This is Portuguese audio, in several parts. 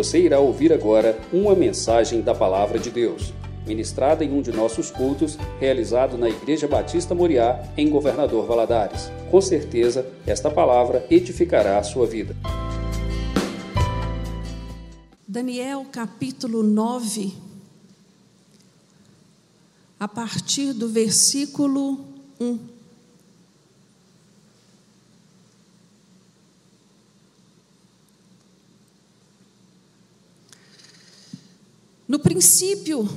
Você irá ouvir agora uma mensagem da Palavra de Deus, ministrada em um de nossos cultos, realizado na Igreja Batista Moriá, em Governador Valadares. Com certeza, esta palavra edificará a sua vida. Daniel capítulo 9, a partir do versículo 1. No princípio,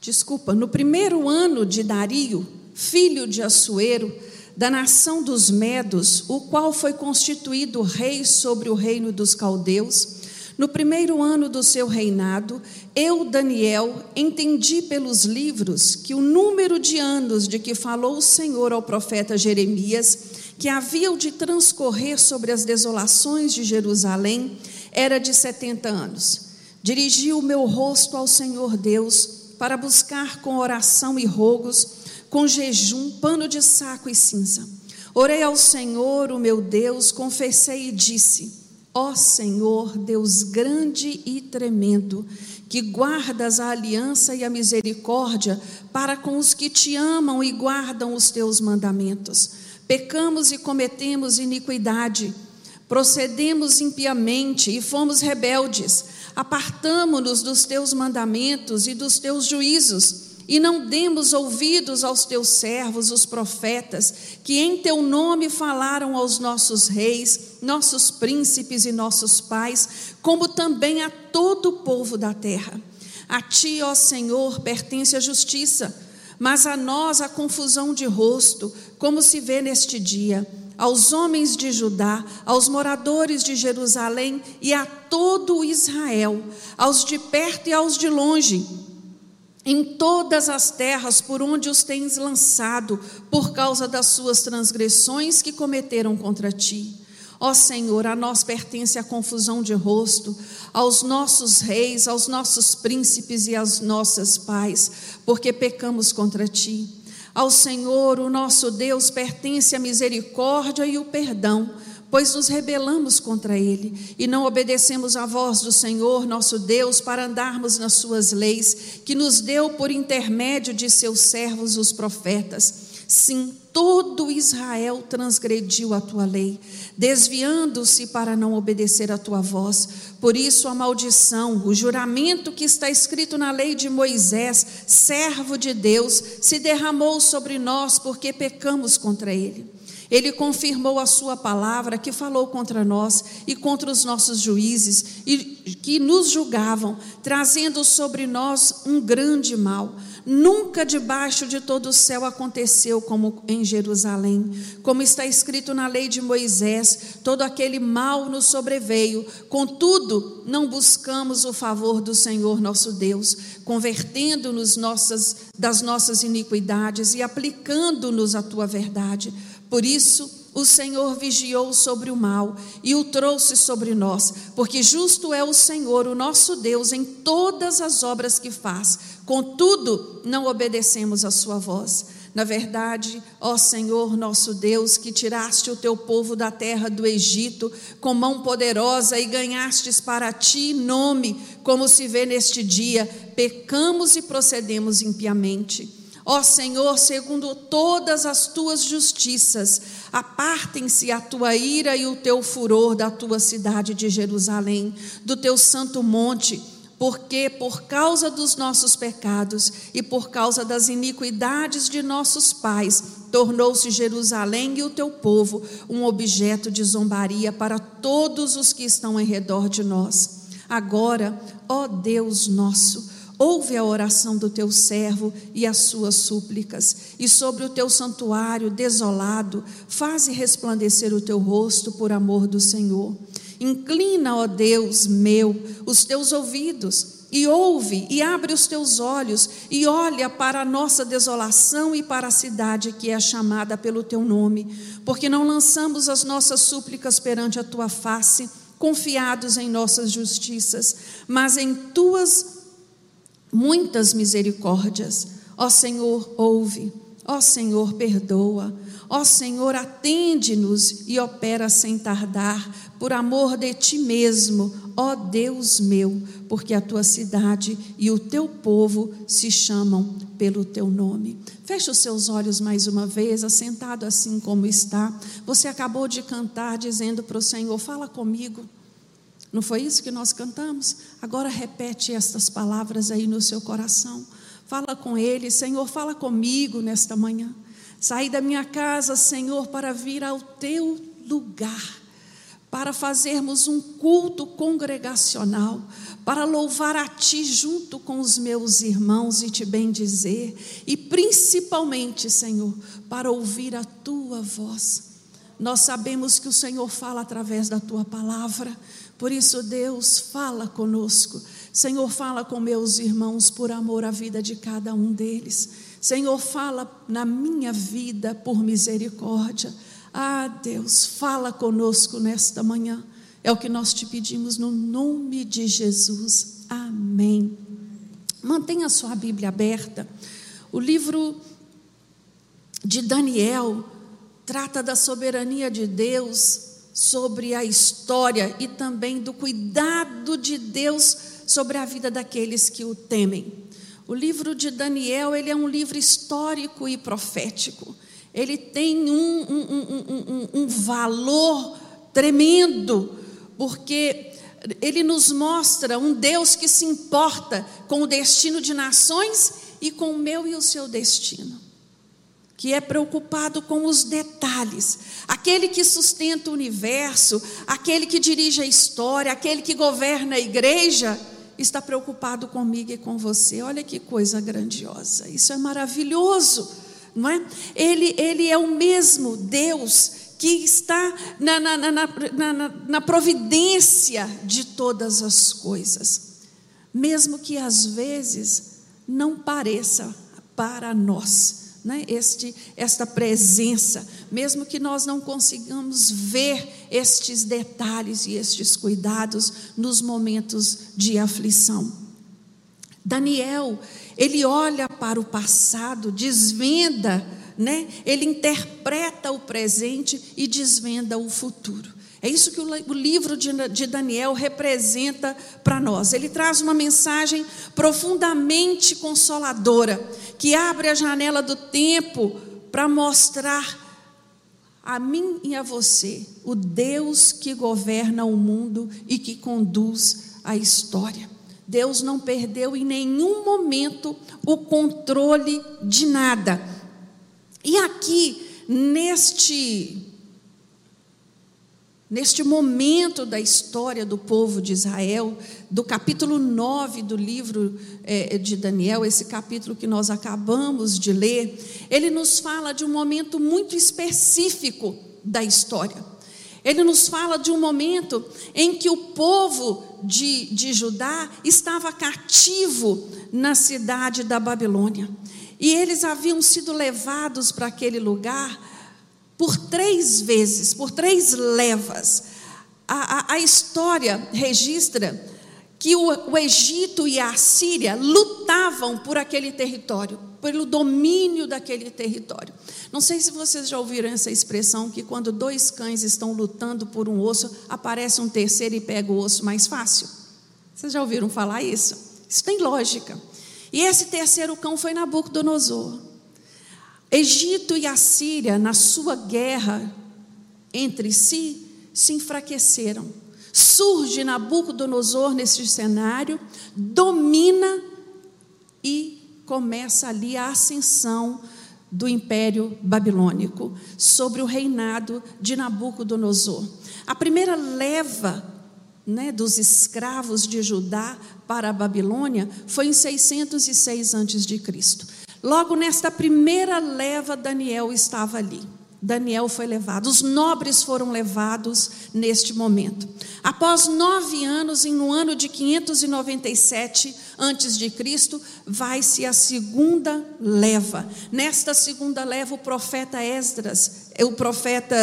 desculpa, no primeiro ano de Dario, filho de Assuero, da nação dos Medos, o qual foi constituído rei sobre o reino dos caldeus, no primeiro ano do seu reinado, eu, Daniel, entendi pelos livros que o número de anos de que falou o Senhor ao profeta Jeremias, que haviam de transcorrer sobre as desolações de Jerusalém, era de setenta anos. Dirigi o meu rosto ao Senhor Deus para buscar com oração e rogos, com jejum, pano de saco e cinza. Orei ao Senhor, o meu Deus, confessei e disse: Ó Senhor, Deus grande e tremendo, que guardas a aliança e a misericórdia para com os que te amam e guardam os teus mandamentos. Pecamos e cometemos iniquidade, procedemos impiamente e fomos rebeldes apartamo-nos dos teus mandamentos e dos teus juízos, e não demos ouvidos aos teus servos, os profetas, que em teu nome falaram aos nossos reis, nossos príncipes e nossos pais, como também a todo o povo da terra. A ti, ó Senhor, pertence a justiça, mas a nós a confusão de rosto, como se vê neste dia aos homens de Judá, aos moradores de Jerusalém e a todo Israel, aos de perto e aos de longe, em todas as terras por onde os tens lançado, por causa das suas transgressões que cometeram contra ti. Ó Senhor, a nós pertence a confusão de rosto, aos nossos reis, aos nossos príncipes e às nossas pais, porque pecamos contra ti. Ao Senhor, o nosso Deus, pertence a misericórdia e o perdão, pois nos rebelamos contra Ele e não obedecemos à voz do Senhor, nosso Deus, para andarmos nas Suas leis, que nos deu por intermédio de seus servos, os profetas. Sim, todo Israel transgrediu a tua lei, desviando-se para não obedecer a tua voz. Por isso, a maldição, o juramento que está escrito na lei de Moisés, servo de Deus, se derramou sobre nós porque pecamos contra ele. Ele confirmou a sua palavra que falou contra nós e contra os nossos juízes e que nos julgavam, trazendo sobre nós um grande mal. Nunca debaixo de todo o céu aconteceu como em Jerusalém. Como está escrito na lei de Moisés, todo aquele mal nos sobreveio. Contudo, não buscamos o favor do Senhor nosso Deus, convertendo-nos nossas, das nossas iniquidades e aplicando-nos a tua verdade. Por isso, o Senhor vigiou sobre o mal e o trouxe sobre nós, porque justo é o Senhor, o nosso Deus, em todas as obras que faz. Contudo, não obedecemos a sua voz. Na verdade, ó Senhor nosso Deus, que tiraste o teu povo da terra do Egito com mão poderosa e ganhastes para ti nome, como se vê neste dia, pecamos e procedemos impiamente. Ó Senhor, segundo todas as tuas justiças, apartem-se a tua ira e o teu furor da tua cidade de Jerusalém, do teu santo monte, porque por causa dos nossos pecados e por causa das iniquidades de nossos pais, tornou-se Jerusalém e o teu povo um objeto de zombaria para todos os que estão em redor de nós. Agora, ó Deus nosso, Ouve a oração do teu servo e as suas súplicas, e sobre o teu santuário desolado, faze resplandecer o teu rosto por amor do Senhor. Inclina, ó Deus meu, os teus ouvidos e ouve e abre os teus olhos e olha para a nossa desolação e para a cidade que é chamada pelo teu nome, porque não lançamos as nossas súplicas perante a tua face, confiados em nossas justiças, mas em tuas muitas misericórdias. Ó Senhor, ouve. Ó Senhor, perdoa. Ó Senhor, atende-nos e opera sem tardar, por amor de ti mesmo, ó Deus meu, porque a tua cidade e o teu povo se chamam pelo teu nome. Feche os seus olhos mais uma vez, assentado assim como está. Você acabou de cantar dizendo para o Senhor: Fala comigo. Não foi isso que nós cantamos? Agora repete estas palavras aí no seu coração. Fala com Ele, Senhor, fala comigo nesta manhã. Saí da minha casa, Senhor, para vir ao teu lugar, para fazermos um culto congregacional, para louvar a Ti junto com os meus irmãos e te bendizer, e principalmente, Senhor, para ouvir a Tua voz. Nós sabemos que o Senhor fala através da Tua palavra, por isso, Deus, fala conosco. Senhor, fala com meus irmãos por amor à vida de cada um deles. Senhor, fala na minha vida por misericórdia. Ah, Deus, fala conosco nesta manhã. É o que nós te pedimos no nome de Jesus. Amém. Mantenha a sua Bíblia aberta. O livro de Daniel trata da soberania de Deus sobre a história e também do cuidado de Deus sobre a vida daqueles que o temem. O livro de Daniel ele é um livro histórico e profético. Ele tem um, um, um, um valor tremendo, porque ele nos mostra um Deus que se importa com o destino de nações e com o meu e o seu destino que é preocupado com os detalhes. Aquele que sustenta o universo, aquele que dirige a história, aquele que governa a igreja, está preocupado comigo e com você. Olha que coisa grandiosa. Isso é maravilhoso, não é? Ele, ele é o mesmo Deus que está na, na, na, na, na providência de todas as coisas, mesmo que às vezes não pareça para nós né, este, esta presença, mesmo que nós não consigamos ver estes detalhes e estes cuidados nos momentos de aflição. Daniel, ele olha para o passado, desvenda, né? ele interpreta o presente e desvenda o futuro. É isso que o livro de Daniel representa para nós. Ele traz uma mensagem profundamente consoladora, que abre a janela do tempo para mostrar a mim e a você o Deus que governa o mundo e que conduz a história. Deus não perdeu em nenhum momento o controle de nada. E aqui, neste neste momento da história do povo de Israel, do capítulo 9 do livro é, de Daniel, esse capítulo que nós acabamos de ler, ele nos fala de um momento muito específico da história. Ele nos fala de um momento em que o povo de, de Judá estava cativo na cidade da Babilônia. E eles haviam sido levados para aquele lugar por três vezes, por três levas. A, a, a história registra que o, o Egito e a Síria lutavam por aquele território, pelo domínio daquele território. Não sei se vocês já ouviram essa expressão que quando dois cães estão lutando por um osso, aparece um terceiro e pega o osso mais fácil. Vocês já ouviram falar isso? Isso tem lógica. E esse terceiro cão foi Nabucodonosor. Egito e Assíria, na sua guerra entre si, se enfraqueceram. Surge Nabucodonosor nesse cenário, domina e começa ali a ascensão do Império Babilônico sobre o reinado de Nabucodonosor. A primeira leva né, dos escravos de Judá para a Babilônia foi em 606 a.C. Logo nesta primeira leva, Daniel estava ali. Daniel foi levado, os nobres foram levados neste momento. Após nove anos, no ano de 597 antes de Cristo, vai-se a segunda leva. Nesta segunda leva, o profeta Esdras, o profeta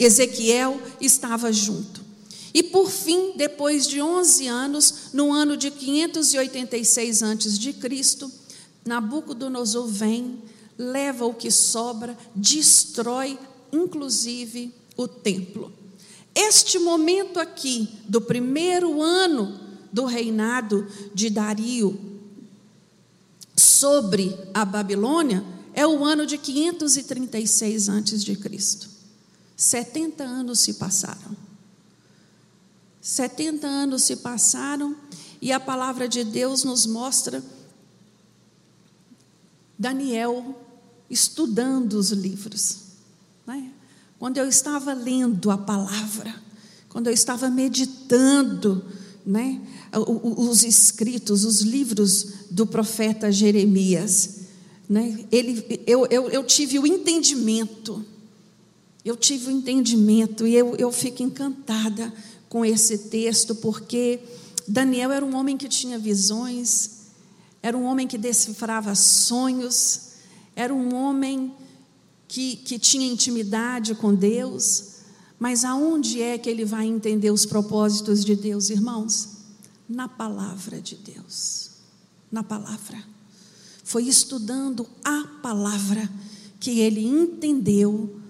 Ezequiel estava junto. E por fim, depois de 11 anos, no ano de 586 antes de Cristo, Nabucodonosor vem, leva o que sobra, destrói inclusive o templo. Este momento aqui, do primeiro ano do reinado de Dario sobre a Babilônia, é o ano de 536 antes de Cristo. 70 anos se passaram. 70 anos se passaram e a palavra de Deus nos mostra Daniel estudando os livros. Né? Quando eu estava lendo a palavra, quando eu estava meditando, né, os escritos, os livros do profeta Jeremias, né, ele, eu, eu, eu tive o entendimento, eu tive o entendimento e eu, eu fico encantada com esse texto, porque Daniel era um homem que tinha visões, era um homem que decifrava sonhos, era um homem que, que tinha intimidade com Deus. Mas aonde é que ele vai entender os propósitos de Deus, irmãos? Na palavra de Deus. Na palavra. Foi estudando a palavra que ele entendeu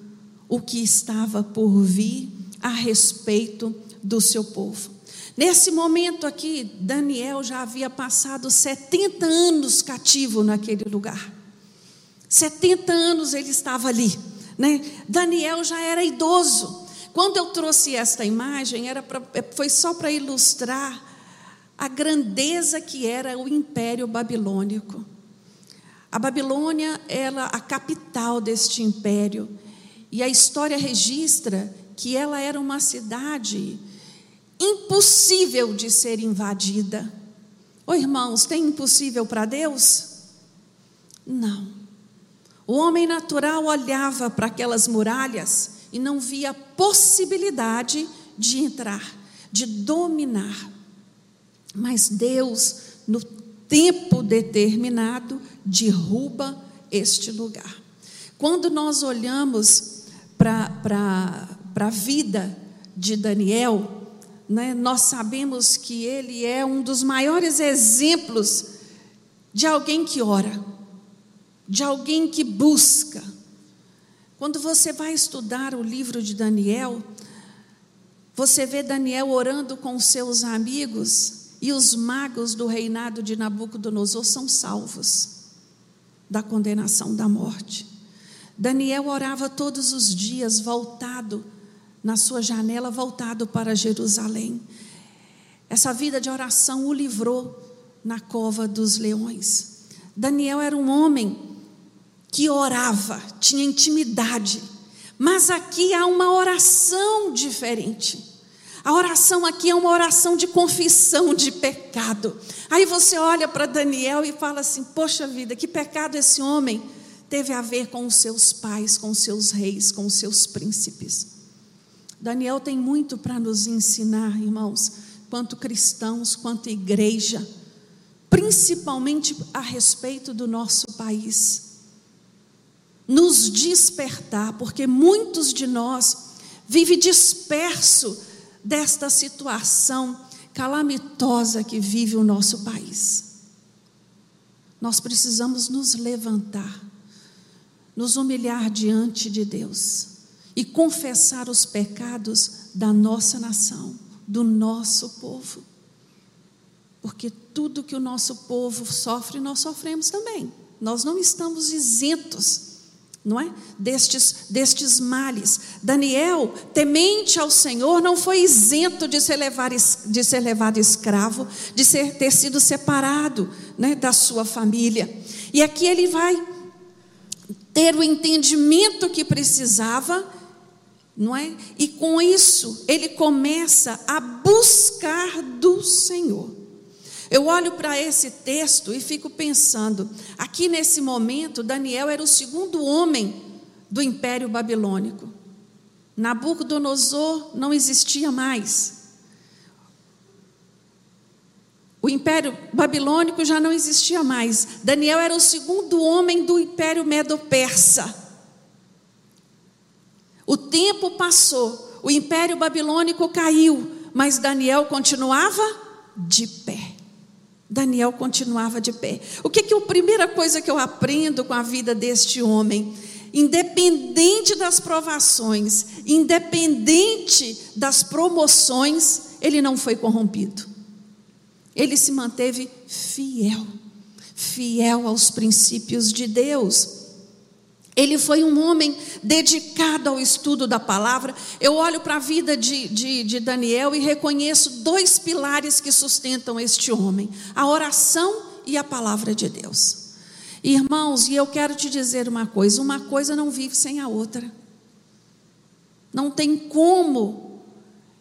o que estava por vir a respeito do seu povo. Nesse momento aqui, Daniel já havia passado 70 anos cativo naquele lugar. 70 anos ele estava ali. Né? Daniel já era idoso. Quando eu trouxe esta imagem, era pra, é, foi só para ilustrar a grandeza que era o Império Babilônico. A Babilônia era a capital deste império. E a história registra que ela era uma cidade impossível de ser invadida. Ô irmãos, tem impossível para Deus? Não. O homem natural olhava para aquelas muralhas e não via possibilidade de entrar, de dominar. Mas Deus, no tempo determinado, derruba este lugar. Quando nós olhamos para a vida de Daniel, né, nós sabemos que ele é um dos maiores exemplos de alguém que ora, de alguém que busca. Quando você vai estudar o livro de Daniel, você vê Daniel orando com seus amigos e os magos do reinado de Nabucodonosor são salvos da condenação da morte. Daniel orava todos os dias voltado na sua janela voltado para Jerusalém. Essa vida de oração o livrou na cova dos leões. Daniel era um homem que orava, tinha intimidade, mas aqui há uma oração diferente. A oração aqui é uma oração de confissão de pecado. Aí você olha para Daniel e fala assim: Poxa vida, que pecado esse homem teve a ver com os seus pais, com os seus reis, com os seus príncipes. Daniel tem muito para nos ensinar, irmãos, quanto cristãos, quanto igreja, principalmente a respeito do nosso país. Nos despertar, porque muitos de nós vivem disperso desta situação calamitosa que vive o nosso país. Nós precisamos nos levantar, nos humilhar diante de Deus e confessar os pecados da nossa nação, do nosso povo. Porque tudo que o nosso povo sofre, nós sofremos também. Nós não estamos isentos, não é? Destes, destes males. Daniel, temente ao Senhor, não foi isento de ser, levar, de ser levado escravo, de ser, ter sido separado né, da sua família. E aqui ele vai ter o entendimento que precisava não é? E com isso, ele começa a buscar do Senhor. Eu olho para esse texto e fico pensando, aqui nesse momento, Daniel era o segundo homem do Império Babilônico. Nabucodonosor não existia mais. O Império Babilônico já não existia mais. Daniel era o segundo homem do Império Medo-Persa. O tempo passou, o império babilônico caiu, mas Daniel continuava de pé. Daniel continuava de pé. O que, que é a primeira coisa que eu aprendo com a vida deste homem? independente das provações, independente das promoções, ele não foi corrompido. Ele se manteve fiel, fiel aos princípios de Deus. Ele foi um homem dedicado ao estudo da palavra. Eu olho para a vida de, de, de, Daniel e reconheço dois pilares que sustentam este homem: a oração e a palavra de Deus. Irmãos, e eu quero te dizer uma coisa: uma coisa não vive sem a outra. Não tem como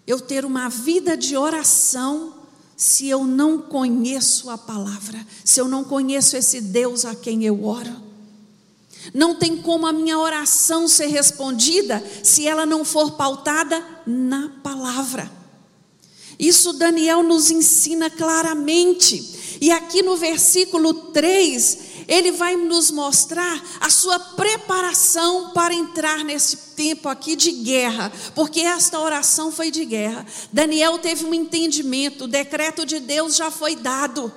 eu ter uma vida de oração se eu não conheço a palavra, se eu não conheço esse Deus a quem eu oro. Não tem como a minha oração ser respondida se ela não for pautada na palavra. Isso Daniel nos ensina claramente. E aqui no versículo 3, ele vai nos mostrar a sua preparação para entrar nesse tempo aqui de guerra, porque esta oração foi de guerra. Daniel teve um entendimento, o decreto de Deus já foi dado.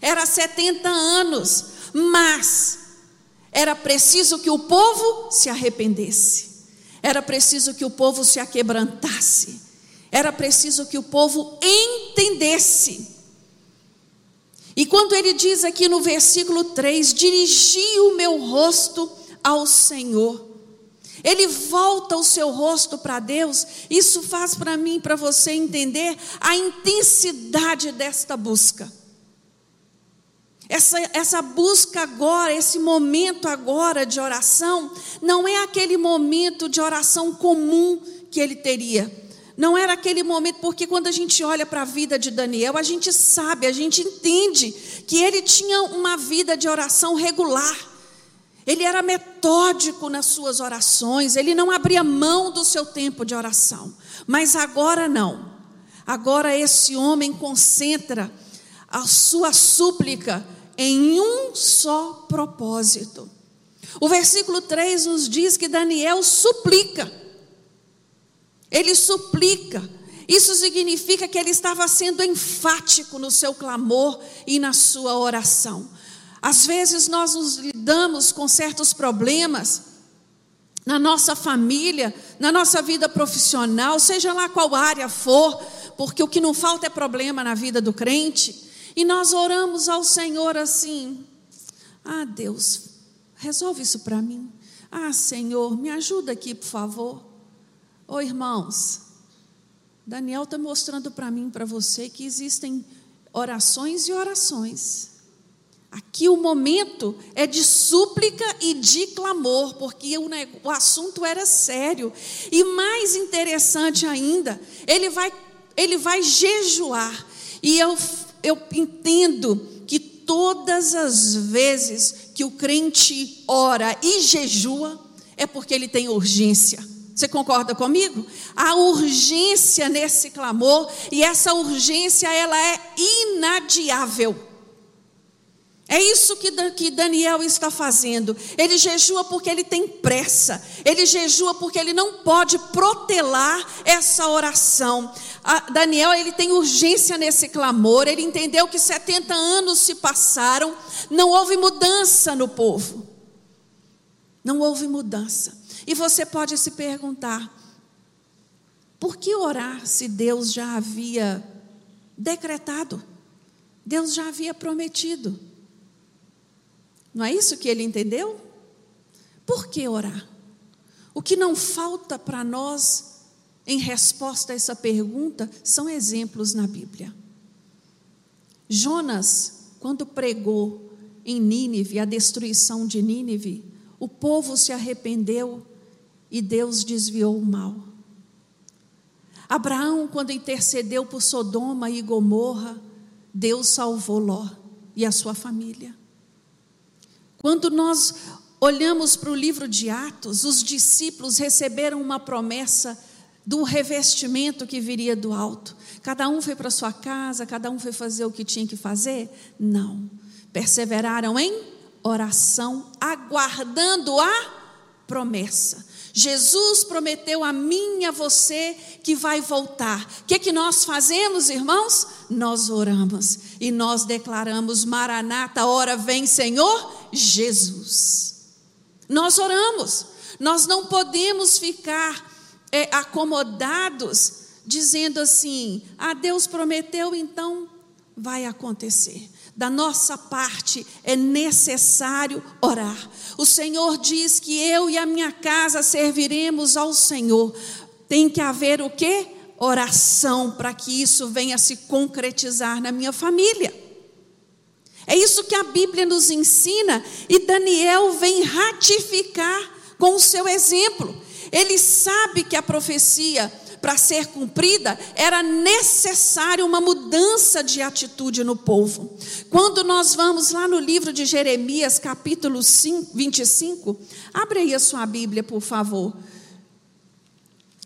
Era 70 anos, mas era preciso que o povo se arrependesse. Era preciso que o povo se aquebrantasse. Era preciso que o povo entendesse. E quando ele diz aqui no versículo 3: dirigi o meu rosto ao Senhor. Ele volta o seu rosto para Deus. Isso faz para mim, para você entender a intensidade desta busca. Essa, essa busca agora, esse momento agora de oração, não é aquele momento de oração comum que ele teria. Não era aquele momento, porque quando a gente olha para a vida de Daniel, a gente sabe, a gente entende que ele tinha uma vida de oração regular. Ele era metódico nas suas orações, ele não abria mão do seu tempo de oração. Mas agora não. Agora esse homem concentra a sua súplica em um só propósito. O versículo 3 nos diz que Daniel suplica. Ele suplica. Isso significa que ele estava sendo enfático no seu clamor e na sua oração. Às vezes nós nos lidamos com certos problemas na nossa família, na nossa vida profissional, seja lá qual área for, porque o que não falta é problema na vida do crente. E nós oramos ao Senhor assim: Ah, Deus, resolve isso para mim. Ah, Senhor, me ajuda aqui, por favor. Ô oh, irmãos, Daniel está mostrando para mim, para você, que existem orações e orações. Aqui o momento é de súplica e de clamor, porque o, o assunto era sério. E mais interessante ainda, ele vai, ele vai jejuar. E eu eu entendo que todas as vezes que o crente ora e jejua, é porque ele tem urgência. Você concorda comigo? A urgência nesse clamor, e essa urgência ela é inadiável. É isso que, Daniel está fazendo. Ele jejua porque ele tem pressa. Ele jejua porque ele não pode protelar essa oração. A Daniel ele tem urgência nesse clamor. Ele entendeu que 70 anos se passaram, não houve mudança no povo. Não houve mudança. E você pode se perguntar: por que orar se Deus já havia decretado? Deus já havia prometido. Não é isso que ele entendeu? Por que orar? O que não falta para nós em resposta a essa pergunta são exemplos na Bíblia. Jonas, quando pregou em Nínive a destruição de Nínive, o povo se arrependeu e Deus desviou o mal. Abraão, quando intercedeu por Sodoma e Gomorra, Deus salvou Ló e a sua família. Quando nós olhamos para o livro de Atos, os discípulos receberam uma promessa do revestimento que viria do alto. Cada um foi para sua casa, cada um foi fazer o que tinha que fazer? Não. Perseveraram em oração, aguardando a promessa. Jesus prometeu a mim e a você que vai voltar. O que, que nós fazemos, irmãos? Nós oramos e nós declaramos: Maranata, hora vem, Senhor Jesus. Nós oramos. Nós não podemos ficar é, acomodados dizendo assim: ah, Deus prometeu, então vai acontecer. Da nossa parte é necessário orar. O Senhor diz que eu e a minha casa serviremos ao Senhor. Tem que haver o quê? Oração para que isso venha se concretizar na minha família. É isso que a Bíblia nos ensina e Daniel vem ratificar com o seu exemplo. Ele sabe que a profecia para ser cumprida, era necessário uma mudança de atitude no povo. Quando nós vamos lá no livro de Jeremias, capítulo 5, 25, abre aí a sua Bíblia, por favor.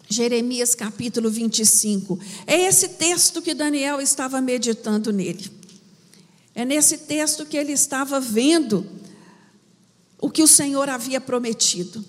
Jeremias capítulo 25. É esse texto que Daniel estava meditando nele. É nesse texto que ele estava vendo o que o Senhor havia prometido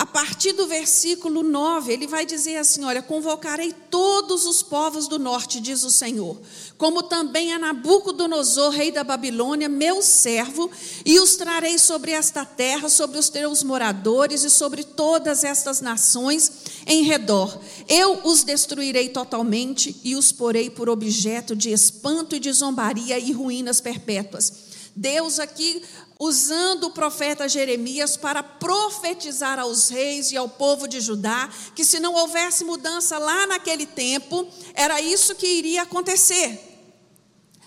a partir do versículo 9, ele vai dizer assim: Olha, convocarei todos os povos do norte, diz o Senhor, como também a Nabucodonosor, rei da Babilônia, meu servo, e os trarei sobre esta terra, sobre os teus moradores e sobre todas estas nações em redor. Eu os destruirei totalmente e os porei por objeto de espanto e de zombaria e ruínas perpétuas. Deus aqui usando o profeta Jeremias para profetizar aos reis e ao povo de Judá que se não houvesse mudança lá naquele tempo, era isso que iria acontecer.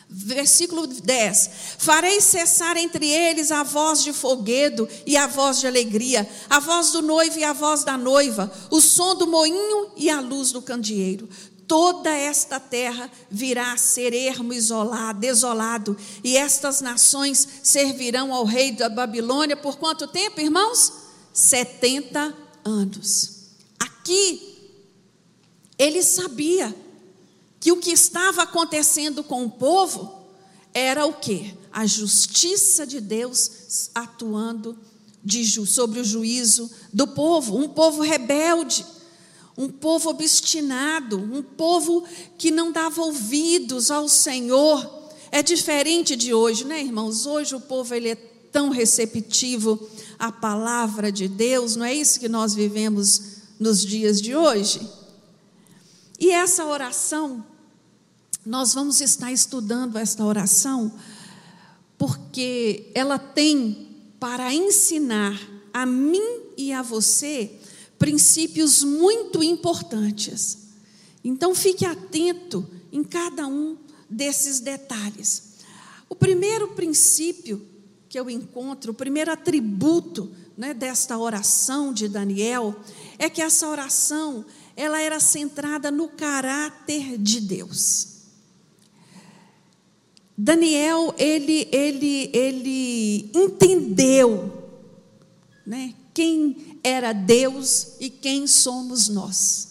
Versículo 10: Farei cessar entre eles a voz de foguedo e a voz de alegria, a voz do noivo e a voz da noiva, o som do moinho e a luz do candeeiro toda esta terra virá a ser ermo isolado, desolado, e estas nações servirão ao rei da Babilônia por quanto tempo, irmãos? 70 anos. Aqui, ele sabia que o que estava acontecendo com o povo era o que? A justiça de Deus atuando de, sobre o juízo do povo, um povo rebelde um povo obstinado, um povo que não dava ouvidos ao Senhor. É diferente de hoje, né, irmãos? Hoje o povo ele é tão receptivo à palavra de Deus, não é isso que nós vivemos nos dias de hoje? E essa oração, nós vamos estar estudando esta oração, porque ela tem para ensinar a mim e a você princípios muito importantes. Então fique atento em cada um desses detalhes. O primeiro princípio que eu encontro, o primeiro atributo né, desta oração de Daniel, é que essa oração ela era centrada no caráter de Deus. Daniel ele ele ele entendeu, né, quem era Deus e quem somos nós.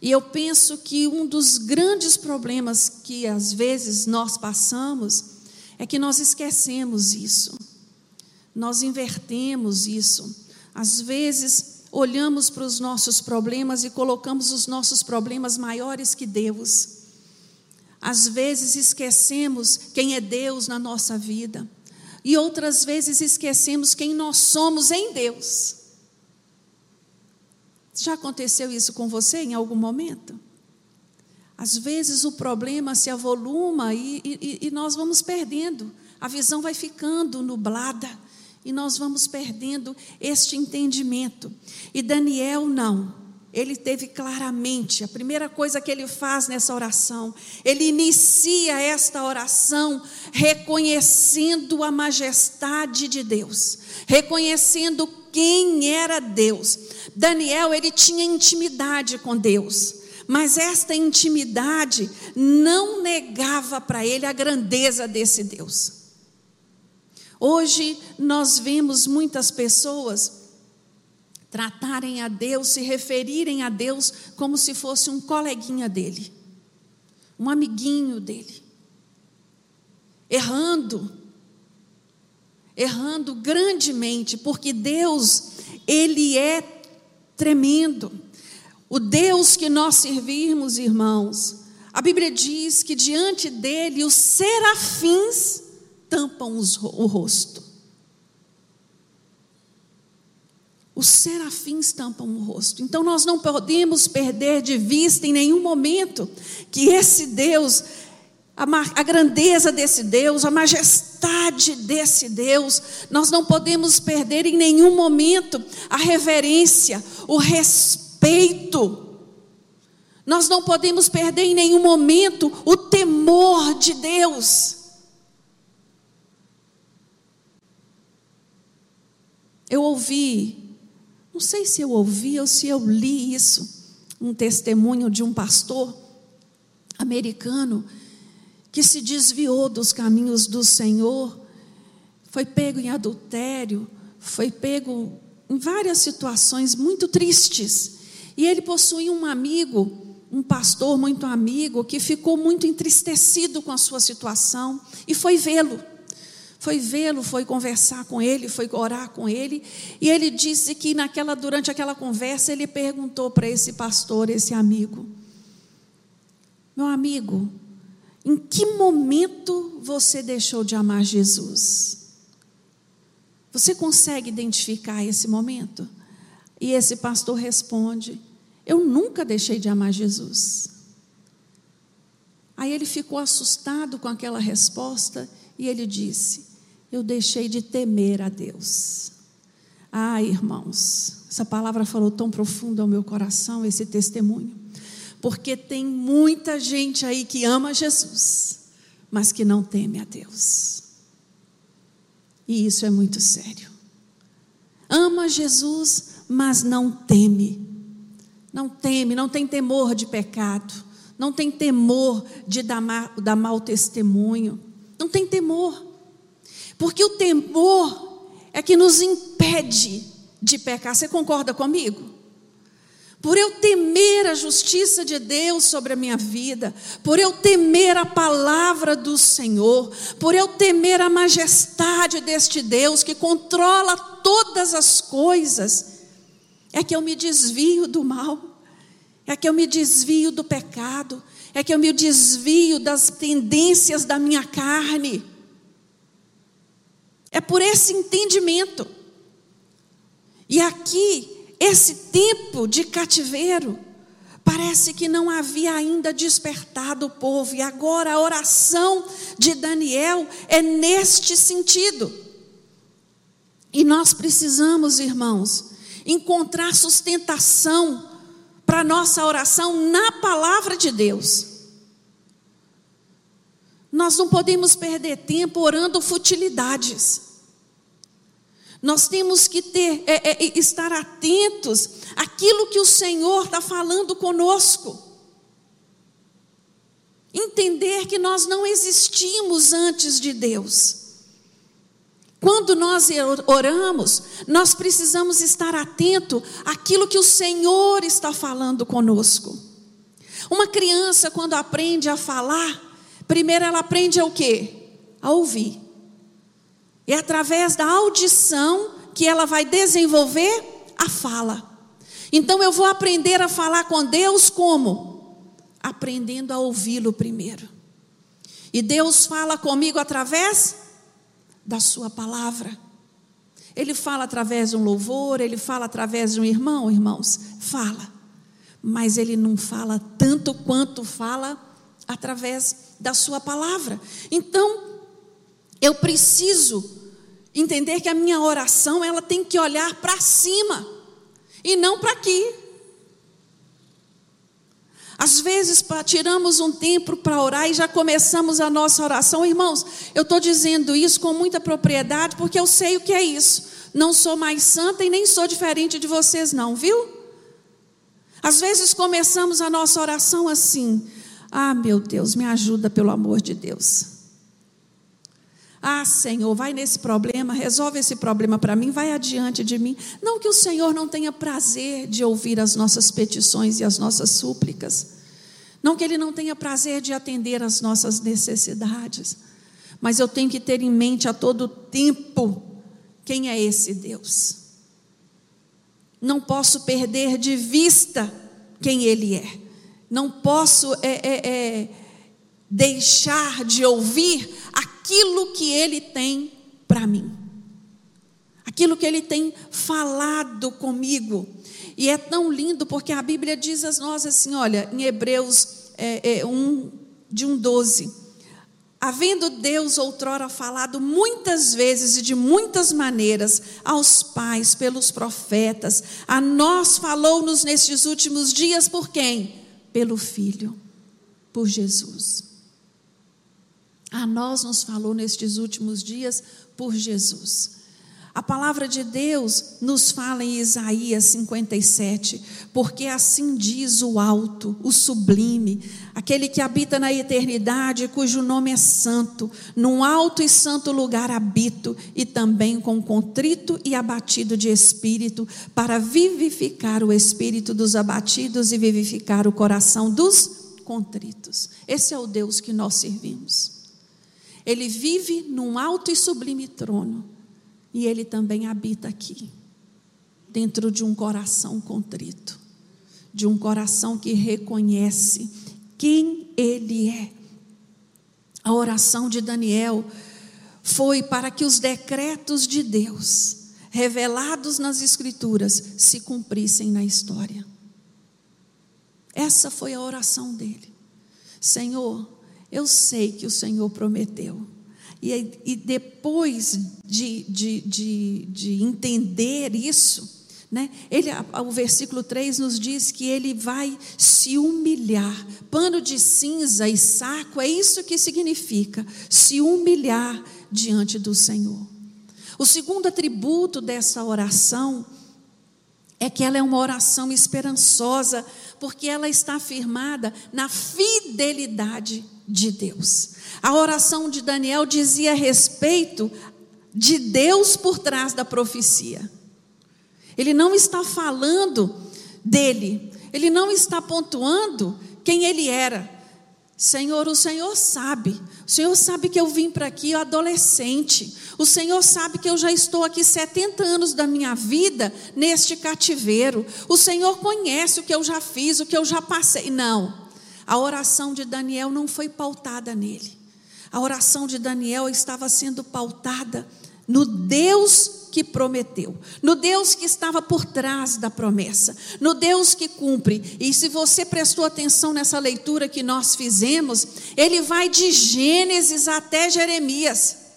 E eu penso que um dos grandes problemas que às vezes nós passamos é que nós esquecemos isso. Nós invertemos isso. Às vezes olhamos para os nossos problemas e colocamos os nossos problemas maiores que Deus. Às vezes esquecemos quem é Deus na nossa vida. E outras vezes esquecemos quem nós somos em Deus. Já aconteceu isso com você em algum momento? Às vezes o problema se avoluma e, e, e, nós vamos perdendo, a visão vai ficando nublada e nós vamos perdendo este entendimento. E Daniel não, ele teve claramente, a primeira coisa que ele faz nessa oração, ele inicia esta oração reconhecendo a majestade de Deus, reconhecendo quem era Deus. Daniel, ele tinha intimidade com Deus, mas esta intimidade não negava para ele a grandeza desse Deus. Hoje nós vemos muitas pessoas tratarem a Deus, se referirem a Deus como se fosse um coleguinha dele, um amiguinho dele, errando, errando grandemente, porque Deus, Ele é tremendo. O Deus que nós servimos, irmãos, a Bíblia diz que diante dele os serafins tampam os, o rosto. os serafins tampam o rosto. Então nós não podemos perder de vista em nenhum momento que esse Deus, a, a, grandeza desse Deus, a majestade desse Deus, nós não podemos perder em nenhum momento a reverência, o respeito. Nós não podemos perder em nenhum momento o temor de Deus. Eu ouvi não sei se eu ouvi ou se eu li isso, um testemunho de um pastor americano que se desviou dos caminhos do Senhor, foi pego em adultério, foi pego em várias situações muito tristes. E ele possuía um amigo, um pastor muito amigo, que ficou muito entristecido com a sua situação e foi vê-lo foi vê-lo, foi conversar com ele, foi orar com ele, e ele disse que naquela durante aquela conversa ele perguntou para esse pastor, esse amigo: Meu amigo, em que momento você deixou de amar Jesus? Você consegue identificar esse momento? E esse pastor responde: Eu nunca deixei de amar Jesus. Aí ele ficou assustado com aquela resposta e ele disse: Eu deixei de temer a Deus. Ah, irmãos, essa palavra falou tão profundo ao meu coração, esse testemunho. Porque tem muita gente aí que ama Jesus, mas que não teme a Deus. E isso é muito sério. Ama Jesus, mas não teme. Não teme, não tem temor de pecado, não tem temor de dar, dar mau testemunho, não tem temor. Porque o temor é que nos impede de pecar. Você concorda comigo? Por eu temer a justiça de Deus sobre a minha vida, por eu temer a palavra do Senhor, por eu temer a majestade deste Deus que controla todas as coisas, é que eu me desvio do mal, é que eu me desvio do pecado, é que eu me desvio das tendências da minha carne. É por esse entendimento. E aqui, esse tempo de cativeiro, parece que não havia ainda despertado o povo, e agora a oração de Daniel é neste sentido. E nós precisamos, irmãos, encontrar sustentação para nossa oração na palavra de Deus. Nós não podemos perder tempo orando futilidades. Nós temos que ter, é, é, estar atentos àquilo que o Senhor está falando conosco. Entender que nós não existimos antes de Deus. Quando nós oramos, nós precisamos estar atento àquilo que o Senhor está falando conosco. Uma criança, quando aprende a falar, primeiro ela aprende a o quê? A ouvir. É através da audição que ela vai desenvolver a fala. Então eu vou aprender a falar com Deus como? Aprendendo a ouvi-lo primeiro. E Deus fala comigo através da Sua palavra. Ele fala através de um louvor, ele fala através de um irmão, irmãos, fala. Mas ele não fala tanto quanto fala através da Sua palavra. Então, eu preciso entender que a minha oração ela tem que olhar para cima e não para aqui. Às vezes tiramos um tempo para orar e já começamos a nossa oração. Irmãos, eu estou dizendo isso com muita propriedade porque eu sei o que é isso. Não sou mais santa e nem sou diferente de vocês, não, viu? Às vezes começamos a nossa oração assim: Ah, meu Deus, me ajuda pelo amor de Deus. Ah, Senhor, vai nesse problema, resolve esse problema para mim, vai adiante de mim. Não que o Senhor não tenha prazer de ouvir as nossas petições e as nossas súplicas. Não que Ele não tenha prazer de atender as nossas necessidades. Mas eu tenho que ter em mente a todo tempo quem é esse Deus. Não posso perder de vista quem Ele é. Não posso é, é, é, deixar de ouvir aquilo que Ele tem para mim. aquilo que Ele tem falado comigo. E é tão lindo porque a Bíblia diz a nós assim: olha, em Hebreus é, é, 1, de 1,12. Havendo Deus outrora falado muitas vezes e de muitas maneiras aos pais pelos profetas, a nós falou-nos nestes últimos dias por quem? Pelo Filho, por Jesus. A nós nos falou nestes últimos dias por Jesus. A palavra de Deus nos fala em Isaías 57, porque assim diz o alto, o sublime, aquele que habita na eternidade, cujo nome é santo, num alto e santo lugar habito, e também com contrito e abatido de espírito, para vivificar o espírito dos abatidos e vivificar o coração dos contritos. Esse é o Deus que nós servimos. Ele vive num alto e sublime trono e Ele também habita aqui, dentro de um coração contrito, de um coração que reconhece quem Ele é. A oração de Daniel foi para que os decretos de Deus, revelados nas Escrituras, se cumprissem na história. Essa foi a oração dele. Senhor, eu sei que o Senhor prometeu e, e depois de, de, de, de entender isso, né? Ele, o versículo 3 nos diz que ele vai se humilhar. Pano de cinza e saco, é isso que significa, se humilhar diante do Senhor. O segundo atributo dessa oração é que ela é uma oração esperançosa, porque ela está firmada na fidelidade de Deus. A oração de Daniel dizia respeito de Deus por trás da profecia. Ele não está falando dele, ele não está pontuando quem ele era. Senhor, o Senhor sabe, o Senhor sabe que eu vim para aqui adolescente, o Senhor sabe que eu já estou aqui 70 anos da minha vida neste cativeiro, o Senhor conhece o que eu já fiz, o que eu já passei. Não, a oração de Daniel não foi pautada nele. A oração de Daniel estava sendo pautada no Deus que prometeu, no Deus que estava por trás da promessa, no Deus que cumpre. E se você prestou atenção nessa leitura que nós fizemos, ele vai de Gênesis até Jeremias.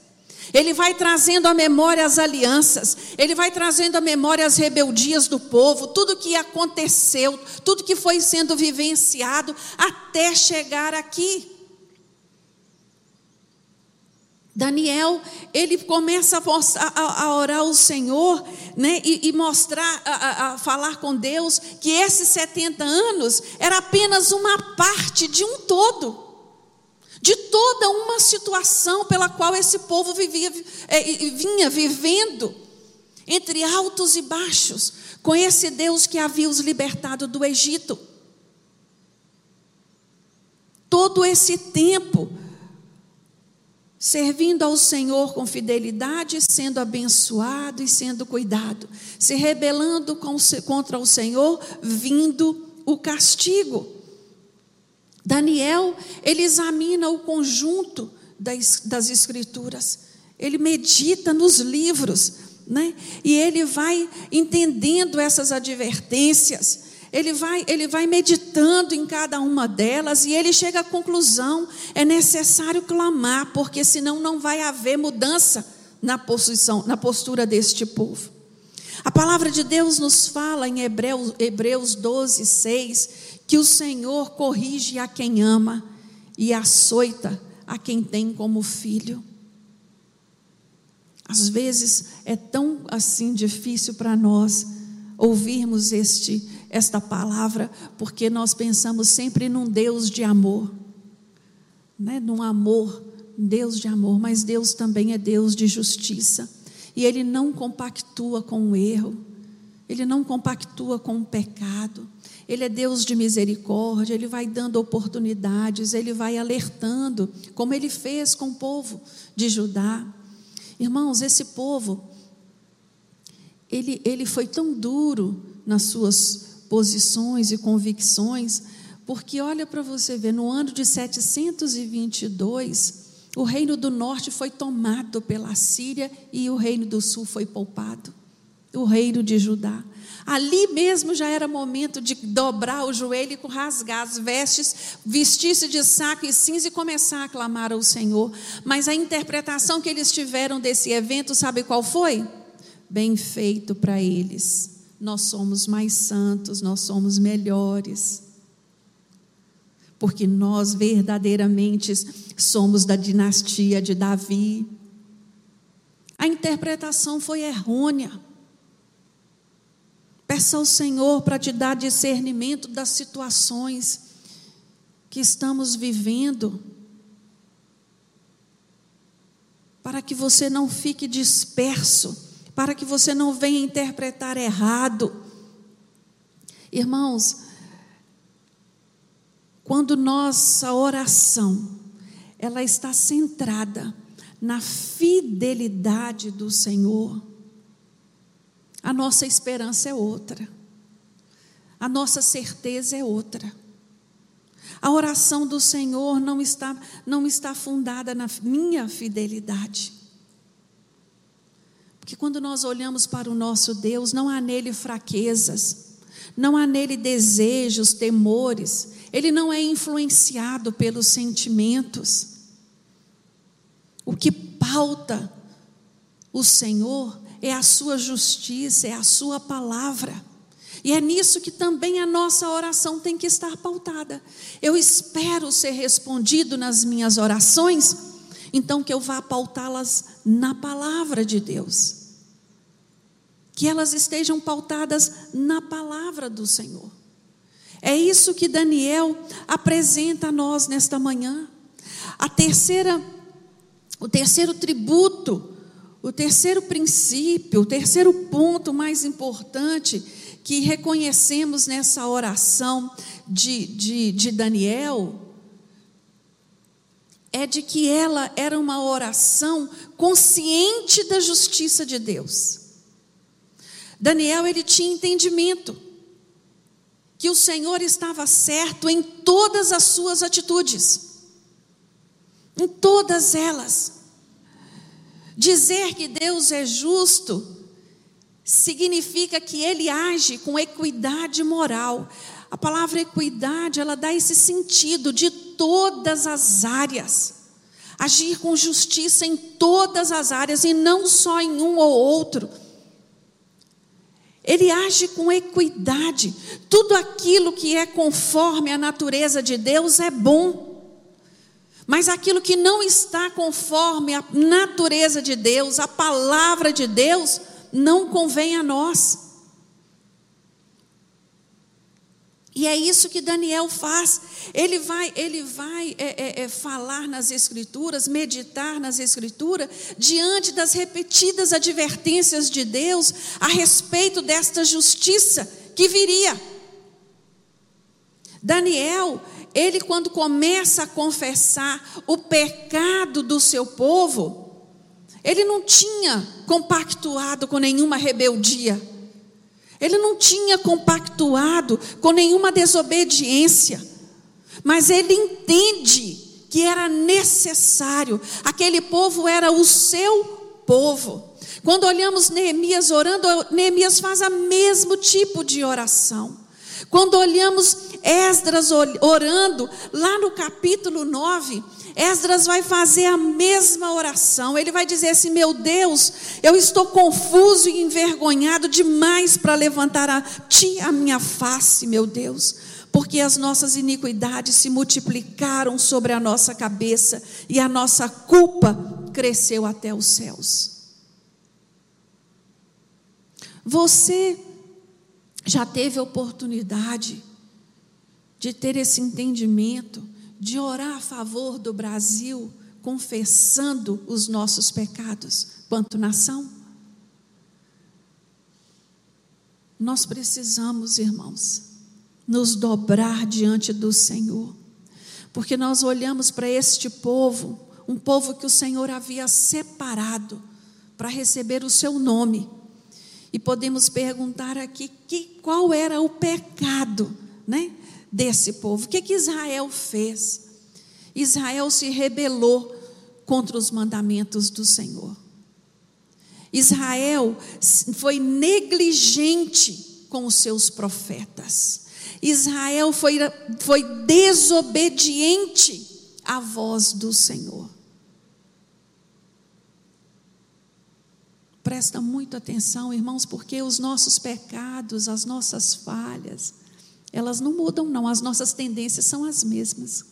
Ele vai trazendo à memória as alianças, ele vai trazendo à memória as rebeldias do povo, tudo que aconteceu, tudo que foi sendo vivenciado até chegar aqui. Daniel, ele começa a, a, orar ao Senhor, né, e, e mostrar, a, a, falar com Deus, que esses 70 anos era apenas uma parte de um todo, de toda uma situação pela qual esse povo vivia, é, vinha vivendo, entre altos e baixos, com esse Deus que havia os libertado do Egito. Todo esse tempo, servindo ao Senhor com fidelidade, sendo abençoado e sendo cuidado, se rebelando contra o Senhor, vindo o castigo. Daniel, ele examina o conjunto das, das Escrituras, ele medita nos livros, né? e ele vai entendendo essas advertências ele vai, ele vai meditando em cada uma delas e ele chega à conclusão: é necessário clamar, porque senão não vai haver mudança na posição, na postura deste povo. A palavra de Deus nos fala em Hebreus, Hebreus 12, 6, que o Senhor corrige a quem ama e açoita a quem tem como filho. Às vezes é tão assim difícil para nós ouvirmos este esta palavra, porque nós pensamos sempre num Deus de amor, né? num amor, Deus de amor, mas Deus também é Deus de justiça, e Ele não compactua com o erro, Ele não compactua com o pecado, Ele é Deus de misericórdia, Ele vai dando oportunidades, Ele vai alertando, como Ele fez com o povo de Judá. Irmãos, esse povo, ele, ele foi tão duro nas suas posições e convicções, porque olha para você ver, no ano de 722, O reino do norte foi tomado pela Síria e o reino do sul foi poupado. O reino de Judá. Ali mesmo já era momento de dobrar o joelho e rasgar as vestes, vestir-se de saco e cinza e começar a clamar ao Senhor. Mas a interpretação que eles tiveram desse evento, sabe qual foi? Bem feito para eles. Nós somos mais santos, nós somos melhores. Porque nós verdadeiramente somos da dinastia de Davi. A interpretação foi errônea. Peça ao Senhor para te dar discernimento das situações que estamos vivendo, para que você não fique disperso, para que você não venha interpretar errado. Irmãos, quando nossa oração ela está centrada na fidelidade do Senhor, a nossa esperança é outra. A nossa certeza é outra. A oração do Senhor não está, não está fundada na minha fidelidade. Porque quando nós olhamos para o nosso Deus, não há nele fraquezas, não há nele desejos, temores, ele não é influenciado pelos sentimentos. O que pauta o Senhor é a sua justiça, é a sua palavra. E é nisso que também a nossa oração tem que estar pautada. Eu espero ser respondido nas minhas orações, então que eu vá pautá-las na palavra de Deus. Que elas estejam pautadas na palavra do Senhor. É isso que Daniel apresenta a nós nesta manhã. A terceira, o terceiro tributo o terceiro princípio, o terceiro ponto mais importante que reconhecemos nessa oração de, de, de Daniel é de que ela era uma oração consciente da justiça de Deus. Daniel ele tinha entendimento que o Senhor estava certo em todas as suas atitudes, em todas elas. Dizer que Deus é justo significa que ele age com equidade moral. A palavra equidade, ela dá esse sentido de todas as áreas. Agir com justiça em todas as áreas e não só em um ou outro. Ele age com equidade. Tudo aquilo que é conforme a natureza de Deus é bom. Mas aquilo que não está conforme a natureza de Deus, a palavra de Deus, não convém a nós. E é isso que Daniel faz. Ele vai, ele vai é, é, é, falar nas Escrituras, meditar nas Escrituras, diante das repetidas advertências de Deus a respeito desta justiça que viria. Daniel, ele, quando começa a confessar o pecado do seu povo, ele não tinha compactuado com nenhuma rebeldia, ele não tinha compactuado com nenhuma desobediência, mas ele entende que era necessário, aquele povo era o seu povo. Quando olhamos Neemias orando, Neemias faz o mesmo tipo de oração. Quando olhamos Esdras orando, lá no capítulo 9, Esdras vai fazer a mesma oração. Ele vai dizer assim: Meu Deus, eu estou confuso e envergonhado demais para levantar a ti a minha face, meu Deus, porque as nossas iniquidades se multiplicaram sobre a nossa cabeça e a nossa culpa cresceu até os céus. Você já teve oportunidade de ter esse entendimento, de orar a favor do Brasil, confessando os nossos pecados quanto nação? Nós precisamos, irmãos, nos dobrar diante do Senhor, porque nós olhamos para este povo, um povo que o Senhor havia separado para receber o seu nome, e podemos perguntar aqui que, qual era o pecado, né? Desse povo. O que, que Israel fez? Israel se rebelou contra os mandamentos do Senhor. Israel foi negligente com os seus profetas. Israel foi, foi desobediente à voz do Senhor. Presta muito atenção, irmãos, porque os nossos pecados, as nossas falhas, elas não mudam, não, as nossas tendências são as mesmas.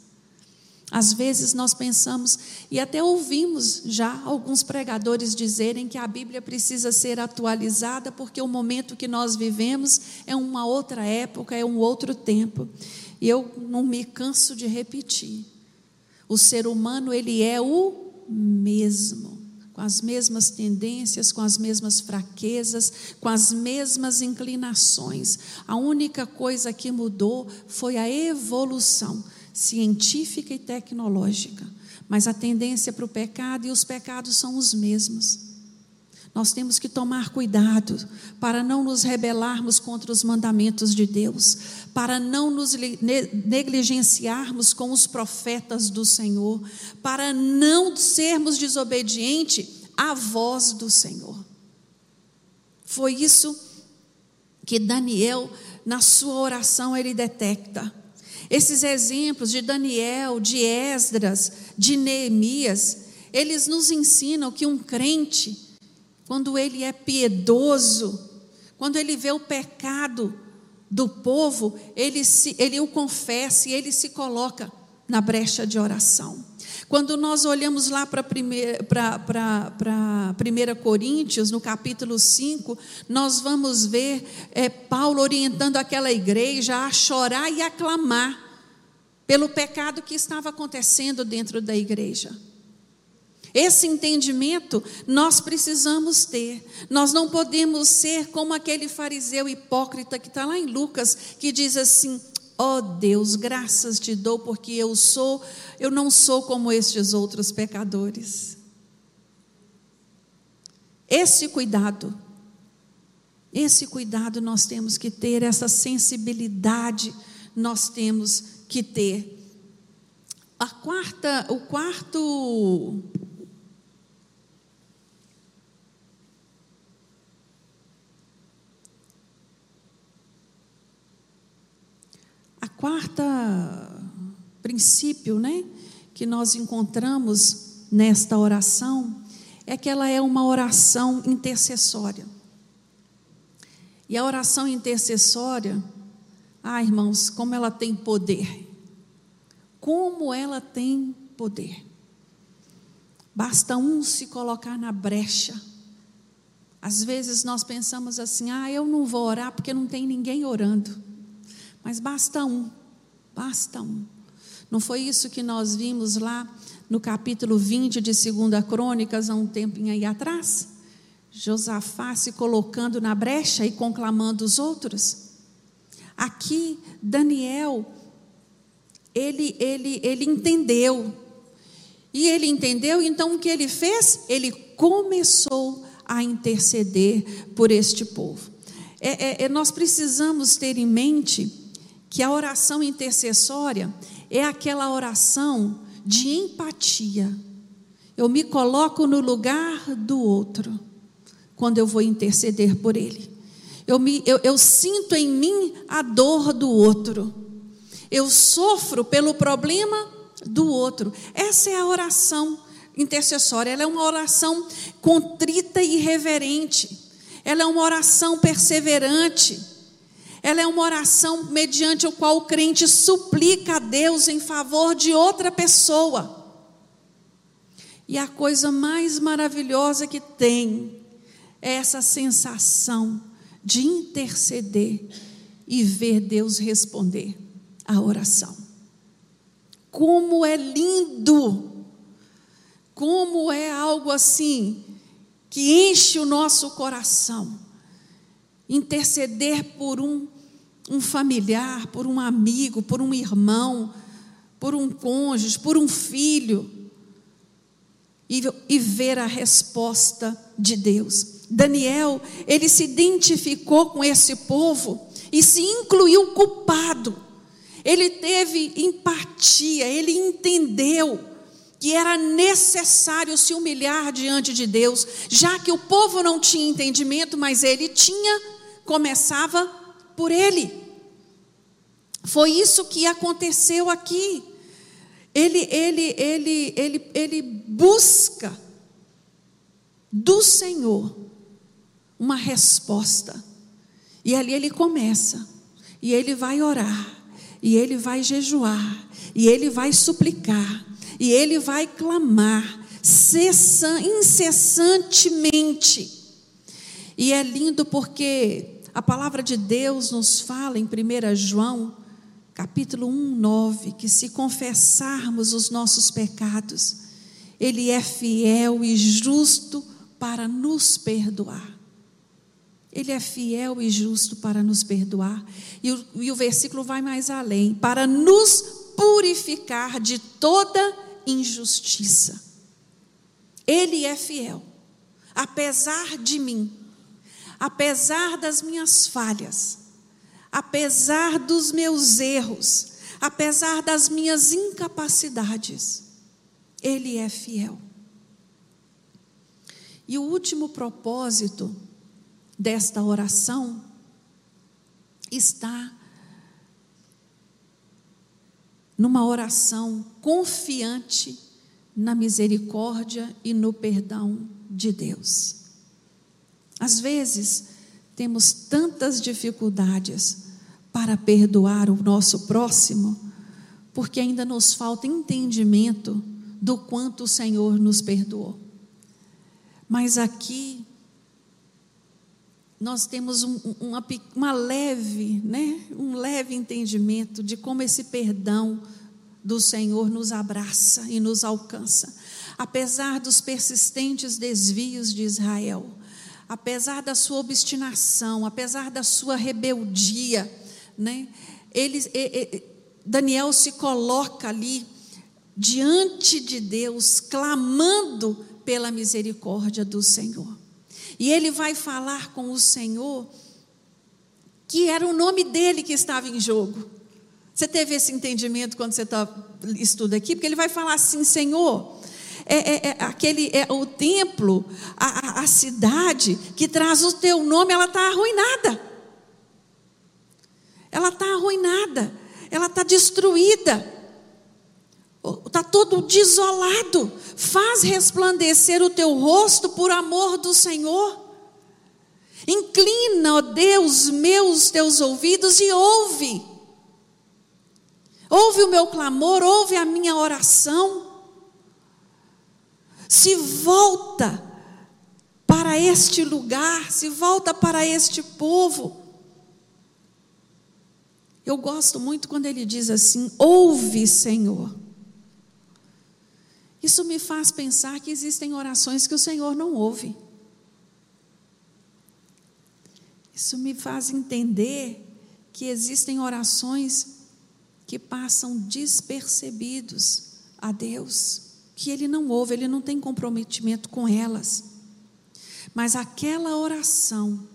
Às vezes nós pensamos, e até ouvimos já alguns pregadores dizerem que a Bíblia precisa ser atualizada porque o momento que nós vivemos é uma outra época, é um outro tempo. E eu não me canso de repetir. O ser humano, ele é o mesmo, com as mesmas tendências, com as mesmas fraquezas, com as mesmas inclinações. A única coisa que mudou foi a evolução científica e tecnológica, mas a tendência para o pecado e os pecados são os mesmos. Nós temos que tomar cuidado para não nos rebelarmos contra os mandamentos de Deus, para não nos negligenciarmos com os profetas do Senhor, para não sermos desobedientes à voz do Senhor. Foi isso que Daniel, na sua oração, ele detecta. Esses exemplos de Daniel, de Esdras, de Neemias, eles nos ensinam que um crente, quando ele é piedoso, quando ele vê o pecado do povo, ele, se, ele o confessa e ele se coloca na brecha de oração. Quando nós olhamos lá para 1 Coríntios, no capítulo 5, nós vamos ver é, Paulo orientando aquela igreja a chorar e a clamar pelo pecado que estava acontecendo dentro da igreja. Esse entendimento nós precisamos ter. Nós não podemos ser como aquele fariseu hipócrita que está lá em Lucas, que diz assim: Ó oh Deus, graças te dou porque eu sou, eu não sou como estes outros pecadores. Esse cuidado, esse cuidado nós temos que ter, essa sensibilidade nós temos que ter. A quarta, o quarto quarta princípio, né, que nós encontramos nesta oração é que ela é uma oração intercessória. E a oração intercessória, ah, irmãos, como ela tem poder. Como ela tem poder. Basta um se colocar na brecha. Às vezes nós pensamos assim: ah, eu não vou orar porque não tem ninguém orando. Mas basta um, basta um. Não foi isso que nós vimos lá no capítulo 20 de 2 Crônicas, há um tempinho aí atrás? Josafá se colocando na brecha e conclamando os outros. Aqui, Daniel, ele, ele, ele entendeu. E ele entendeu, então o que ele fez? Ele começou a interceder por este povo. É, é, é nós precisamos ter em mente que a oração intercessória é aquela oração de empatia. Eu me coloco no lugar do outro quando eu vou interceder por ele. Eu, me, eu, eu sinto em mim a dor do outro. Eu sofro pelo problema do outro. Essa é a oração intercessória. Ela é uma oração contrita e reverente. Ela é uma oração perseverante. Ela é uma oração mediante o qual o crente suplica a Deus em favor de outra pessoa. E a coisa mais maravilhosa que tem é essa sensação de interceder e ver Deus responder a oração. Como é lindo! Como é algo assim que enche o nosso coração interceder por um, um familiar, por um amigo, por um irmão, por um cônjuge, por um filho, e, e ver a resposta de Deus. Daniel, ele se identificou com esse povo e se incluiu culpado. Ele teve empatia, ele entendeu que era necessário se humilhar diante de Deus, já que o povo não tinha entendimento, mas ele tinha, começava por ele. Foi isso que aconteceu aqui. Ele, ele, ele, ele, ele busca do Senhor uma resposta. E ali ele começa, e ele vai orar, e ele vai jejuar, e ele vai suplicar, e ele vai clamar incessantemente. E é lindo porque a palavra de Deus nos fala em 1 João, capítulo 1, 9, que se confessarmos os nossos pecados, Ele é fiel e justo para nos perdoar. Ele é fiel e justo para nos perdoar. E o, e o versículo vai mais além: para nos purificar de toda injustiça. Ele é fiel, apesar de mim, apesar das minhas falhas, apesar dos meus erros, apesar das minhas incapacidades. Ele é fiel. E o último propósito desta oração está numa oração confiante na misericórdia e no perdão de Deus. Às vezes, temos tantas dificuldades para perdoar o nosso próximo, porque ainda nos falta entendimento do quanto o Senhor nos perdoou. Mas aqui nós temos um, uma, uma leve, né, um leve entendimento de como esse perdão do Senhor nos abraça e nos alcança. Apesar dos persistentes desvios de Israel, apesar da sua obstinação, apesar da sua rebeldia, né, eles, Daniel se coloca ali diante de Deus, clamando pela misericórdia do Senhor. E ele vai falar com o Senhor que era o nome dele que estava em jogo. Você teve esse entendimento quando você está estuda aqui? Porque ele vai falar assim, Senhor, é, é, é, aquele é o templo, a, a, cidade que traz o teu nome, ela está arruinada. Ela está arruinada, ela está destruída, está todo desolado. Faz resplandecer o teu rosto por amor do Senhor. Inclina, ó Deus, meus teus ouvidos e ouve. Ouve o meu clamor, ouve a minha oração. Se volta para este lugar, se volta para este povo. Eu gosto muito quando ele diz assim: ouve, Senhor. Isso me faz pensar que existem orações que o Senhor não ouve. Isso me faz entender que existem orações que passam despercebidos a Deus, que Ele não ouve, Ele não tem comprometimento com elas. Mas aquela oração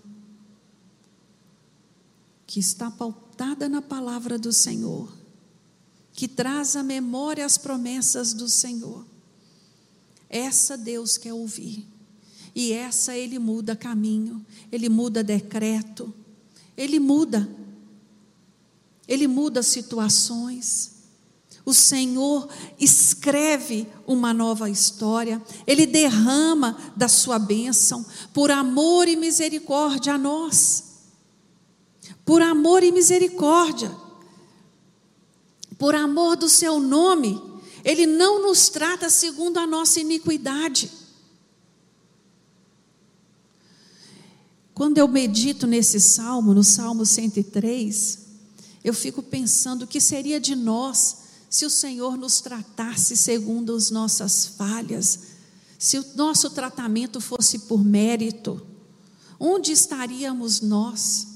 que está pautada na palavra do Senhor, que traz à memória as promessas do Senhor, essa Deus quer ouvir. E essa ele muda caminho, ele muda decreto, ele muda. Ele muda situações. O Senhor escreve uma nova história, Ele derrama da sua bênção, por amor e misericórdia a nós. Por amor e misericórdia. Por amor do seu nome, ele não nos trata segundo a nossa iniquidade. Quando eu medito nesse salmo, no Salmo 103, eu fico pensando o que seria de nós se o Senhor nos tratasse segundo as nossas falhas, se o nosso tratamento fosse por mérito, onde estaríamos nós?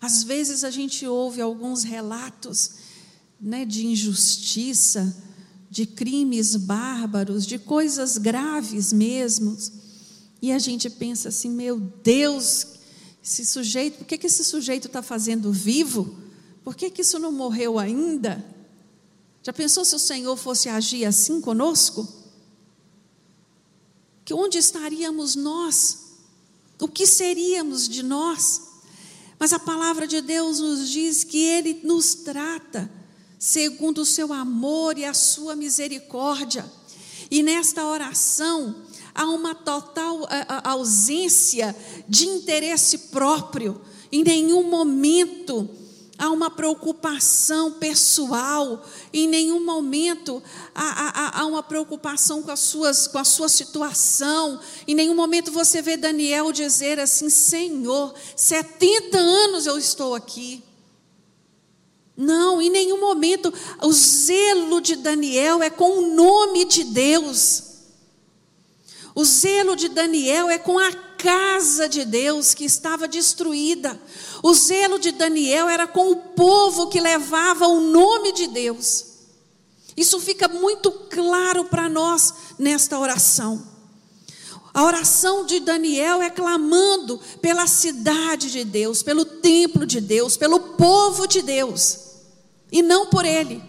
Às vezes a gente ouve alguns relatos né, de injustiça, de crimes bárbaros, de coisas graves mesmo. E a gente pensa assim: meu Deus, esse sujeito, por que, que esse sujeito está fazendo vivo? Por que, que isso não morreu ainda? Já pensou se o Senhor fosse agir assim conosco? Que onde estaríamos nós? O que seríamos de nós? Mas a palavra de Deus nos diz que Ele nos trata segundo o seu amor e a sua misericórdia. E nesta oração há uma total ausência de interesse próprio. Em nenhum momento há uma preocupação pessoal, em nenhum momento há, há, há, uma preocupação com, as suas, com a sua situação, em nenhum momento você vê Daniel dizer assim: Senhor, 70 anos eu estou aqui. Não, em nenhum momento o zelo de Daniel é com o nome de Deus. O zelo de Daniel é com a casa de Deus que estava destruída. O zelo de Daniel era com o povo que levava o nome de Deus. Isso fica muito claro para nós nesta oração. A oração de Daniel é clamando pela cidade de Deus, pelo templo de Deus, pelo povo de Deus, e não por ele.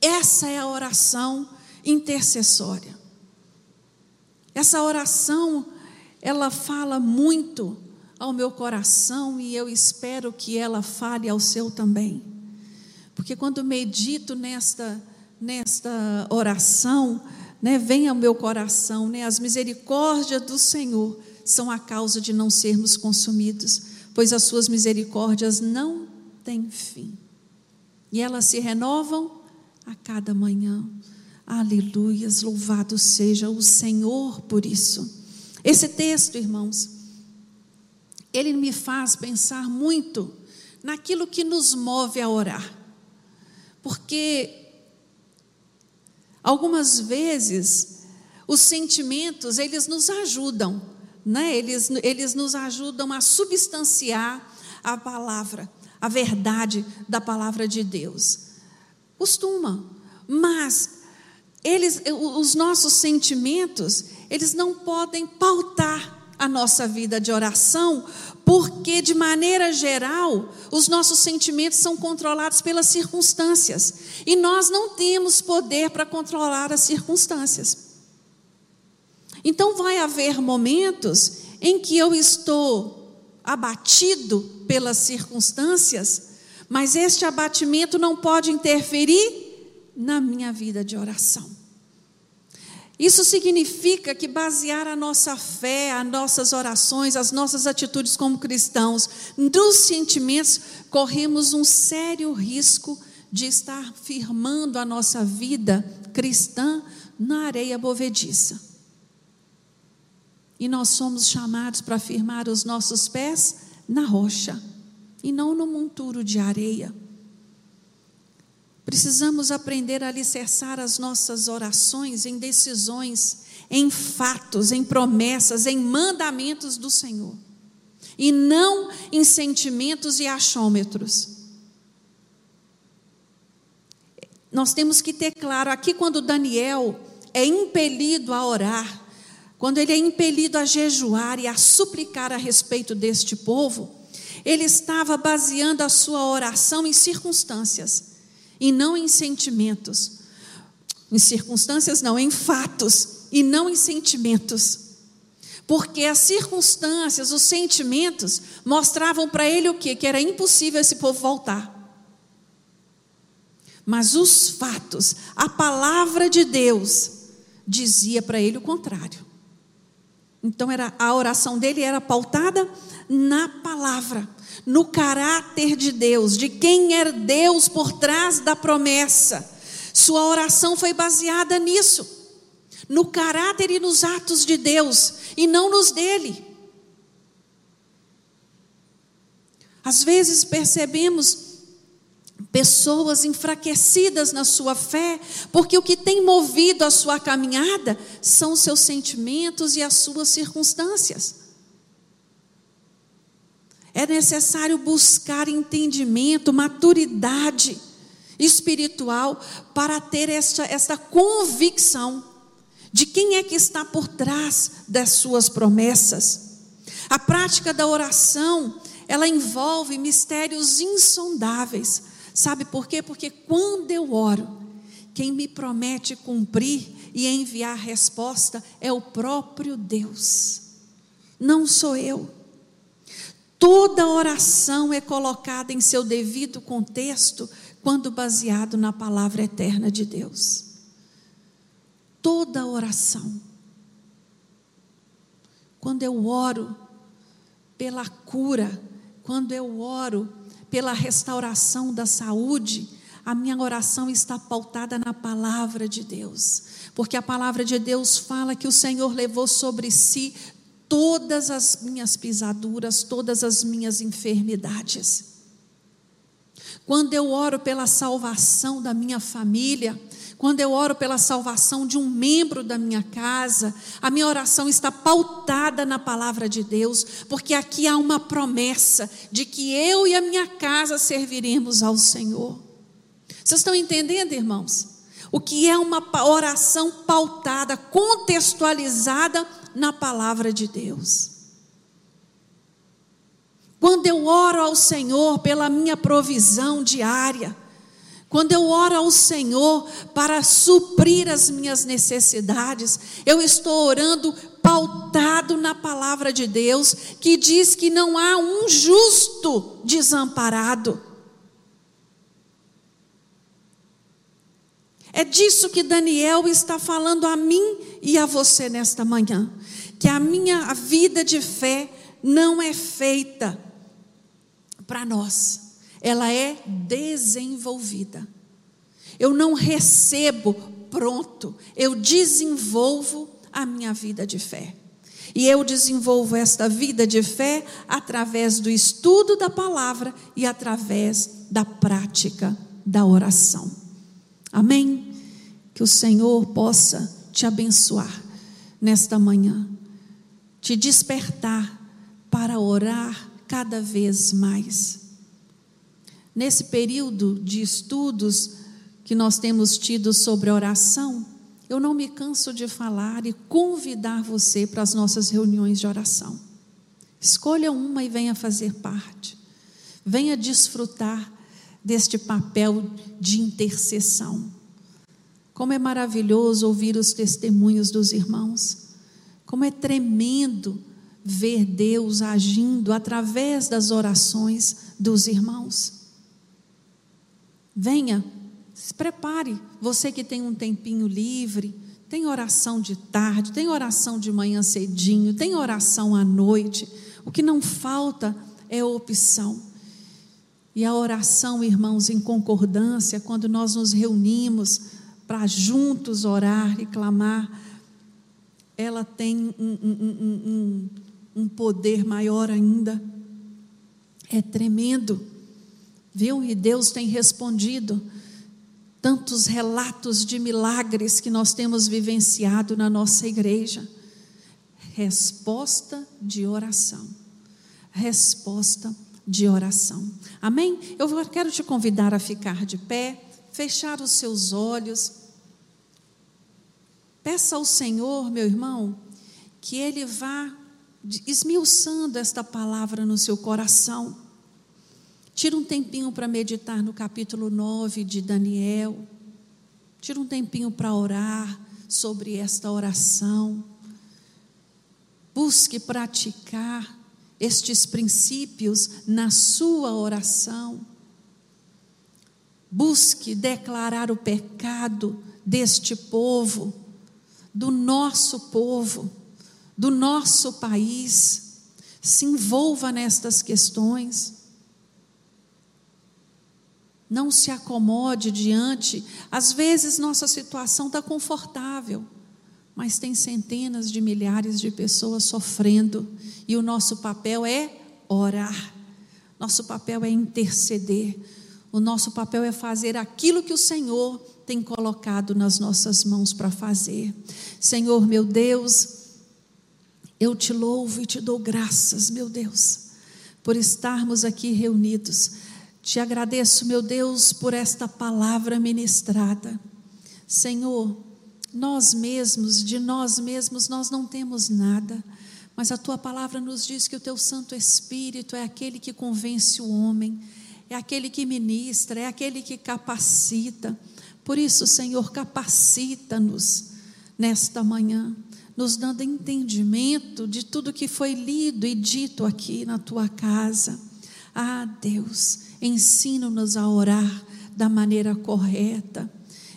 Essa é a oração intercessória. Essa oração, ela fala muito ao meu coração e eu espero que ela fale ao seu também. Porque quando medito nesta, nesta oração, né, vem ao meu coração, né, as misericórdias do Senhor são a causa de não sermos consumidos, pois as suas misericórdias não têm fim. E elas se renovam a cada manhã. Aleluias, louvado seja o Senhor por isso. Esse texto, irmãos, ele me faz pensar muito naquilo que nos move a orar. Porque algumas vezes os sentimentos, eles nos ajudam, né? Eles eles nos ajudam a substanciar a palavra, a verdade da palavra de Deus. Costuma, mas eles, os nossos sentimentos, eles não podem pautar a nossa vida de oração, porque de maneira geral, os nossos sentimentos são controlados pelas circunstâncias, e nós não temos poder para controlar as circunstâncias. Então vai haver momentos em que eu estou abatido pelas circunstâncias, mas este abatimento não pode interferir na minha vida de oração. Isso significa que basear a nossa fé, as nossas orações, as nossas atitudes como cristãos nos sentimentos, corremos um sério risco de estar firmando a nossa vida cristã na areia movediça. E nós somos chamados para firmar os nossos pés na rocha e não no monturo de areia. Precisamos aprender a alicerçar as nossas orações em decisões, em fatos, em promessas, em mandamentos do Senhor, e não em sentimentos e achômetros. Nós temos que ter claro, aqui quando Daniel é impelido a orar, quando ele é impelido a jejuar e a suplicar a respeito deste povo, ele estava baseando a sua oração em circunstâncias e não em sentimentos. Em circunstâncias, não, em fatos e não em sentimentos. Porque as circunstâncias, os sentimentos, mostravam para ele o quê? Que era impossível esse povo voltar. Mas os fatos, a palavra de Deus, dizia para ele o contrário. Então era a oração dele era pautada na palavra no caráter de Deus, de quem é Deus por trás da promessa. Sua oração foi baseada nisso, no caráter e nos atos de Deus, e não nos dele. Às vezes percebemos pessoas enfraquecidas na sua fé, porque o que tem movido a sua caminhada são os seus sentimentos e as suas circunstâncias. É necessário buscar entendimento, maturidade espiritual para ter esta, esta convicção de quem é que está por trás das suas promessas. A prática da oração, ela envolve mistérios insondáveis. Sabe por quê? Porque quando eu oro, quem me promete cumprir e enviar resposta é o próprio Deus, não sou eu. Toda oração é colocada em seu devido contexto quando baseado na palavra eterna de Deus. Toda oração. Quando eu oro pela cura, quando eu oro pela restauração da saúde, a minha oração está pautada na palavra de Deus, porque a palavra de Deus fala que o Senhor levou sobre si todas as minhas pisaduras, todas as minhas enfermidades. Quando eu oro pela salvação da minha família, quando eu oro pela salvação de um membro da minha casa, a minha oração está pautada na palavra de Deus, porque aqui há uma promessa de que eu e a minha casa serviremos ao Senhor. Vocês estão entendendo, irmãos? O que é uma oração pautada, contextualizada na palavra de Deus. Quando eu oro ao Senhor pela minha provisão diária, quando eu oro ao Senhor para suprir as minhas necessidades, eu estou orando pautado na palavra de Deus, que diz que não há um justo desamparado. É disso que Daniel está falando a mim e a você nesta manhã. Que a minha vida de fé não é feita para nós, ela é desenvolvida. Eu não recebo pronto, eu desenvolvo a minha vida de fé. E eu desenvolvo esta vida de fé através do estudo da palavra e através da prática da oração. Amém? Que o Senhor possa te abençoar nesta manhã, te despertar para orar cada vez mais. Nesse período de estudos que nós temos tido sobre oração, eu não me canso de falar e convidar você para as nossas reuniões de oração. Escolha uma e venha fazer parte. Venha desfrutar deste papel de intercessão. Como é maravilhoso ouvir os testemunhos dos irmãos. Como é tremendo ver Deus agindo através das orações dos irmãos. Venha, se prepare, você que tem um tempinho livre, tem oração de tarde, tem oração de manhã cedinho, tem oração à noite. O que não falta é opção. E a oração, irmãos, em concordância, quando nós nos reunimos para juntos orar e clamar, ela tem um, um, um, um, poder maior ainda. É tremendo, viu? E Deus tem respondido. Tantos relatos de milagres que nós temos vivenciado na nossa igreja. Resposta de oração. Resposta de oração. Amém? Eu quero te convidar a ficar de pé, fechar os seus olhos. Peça ao Senhor, meu irmão, que Ele vá esmiuçando esta palavra no seu coração. Tira um tempinho para meditar no capítulo 9 de Daniel. Tira um tempinho para orar sobre esta oração. Busque praticar estes princípios na sua oração. Busque declarar o pecado deste povo, do nosso povo, do nosso país. Se envolva nestas questões. Não se acomode diante. Às vezes nossa situação está confortável mas tem centenas de milhares de pessoas sofrendo, e o nosso papel é orar, nosso papel é interceder, o nosso papel é fazer aquilo que o Senhor tem colocado nas nossas mãos para fazer. Senhor, meu Deus, eu te louvo e te dou graças, meu Deus, por estarmos aqui reunidos. Te agradeço, meu Deus, por esta palavra ministrada. Senhor, nós mesmos, de nós mesmos, nós não temos nada, Mas a tua palavra nos diz que o teu Santo Espírito é aquele que convence o homem, é aquele que ministra, é aquele que capacita. Por isso, Senhor, capacita-nos nesta manhã, nos dando entendimento de tudo que foi lido e dito aqui na tua casa. Ah, Deus, ensina-nos a orar da maneira correta.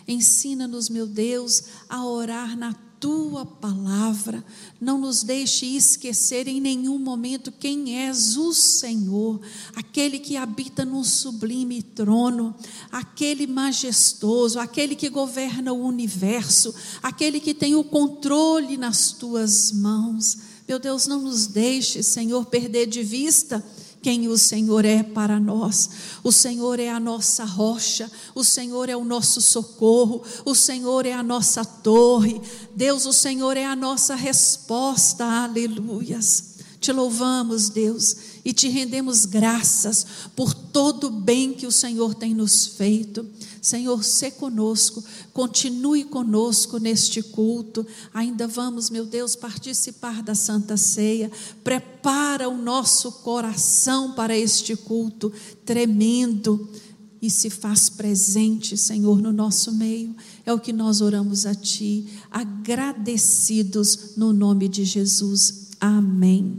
Ensina-nos, meu Deus, a orar na tua palavra. Não nos deixe esquecer em nenhum momento quem és o Senhor, aquele que habita num sublime trono, aquele majestoso, aquele que governa o universo, aquele que tem o controle nas tuas mãos. Meu Deus, não nos deixe, Senhor, perder de vista quem o Senhor é para nós. O Senhor é a nossa rocha, o Senhor é o nosso socorro, o Senhor é a nossa torre. Deus, o Senhor é a nossa resposta. Aleluias. Te louvamos, Deus, e te rendemos graças por todo o bem que o Senhor tem nos feito. Senhor, se conosco, continue conosco neste culto. Ainda vamos, meu Deus, participar da Santa Ceia. Prepara o nosso coração para este culto tremendo e se faz presente, Senhor, no nosso meio. É o que nós oramos a Ti, agradecidos no nome de Jesus. Amém.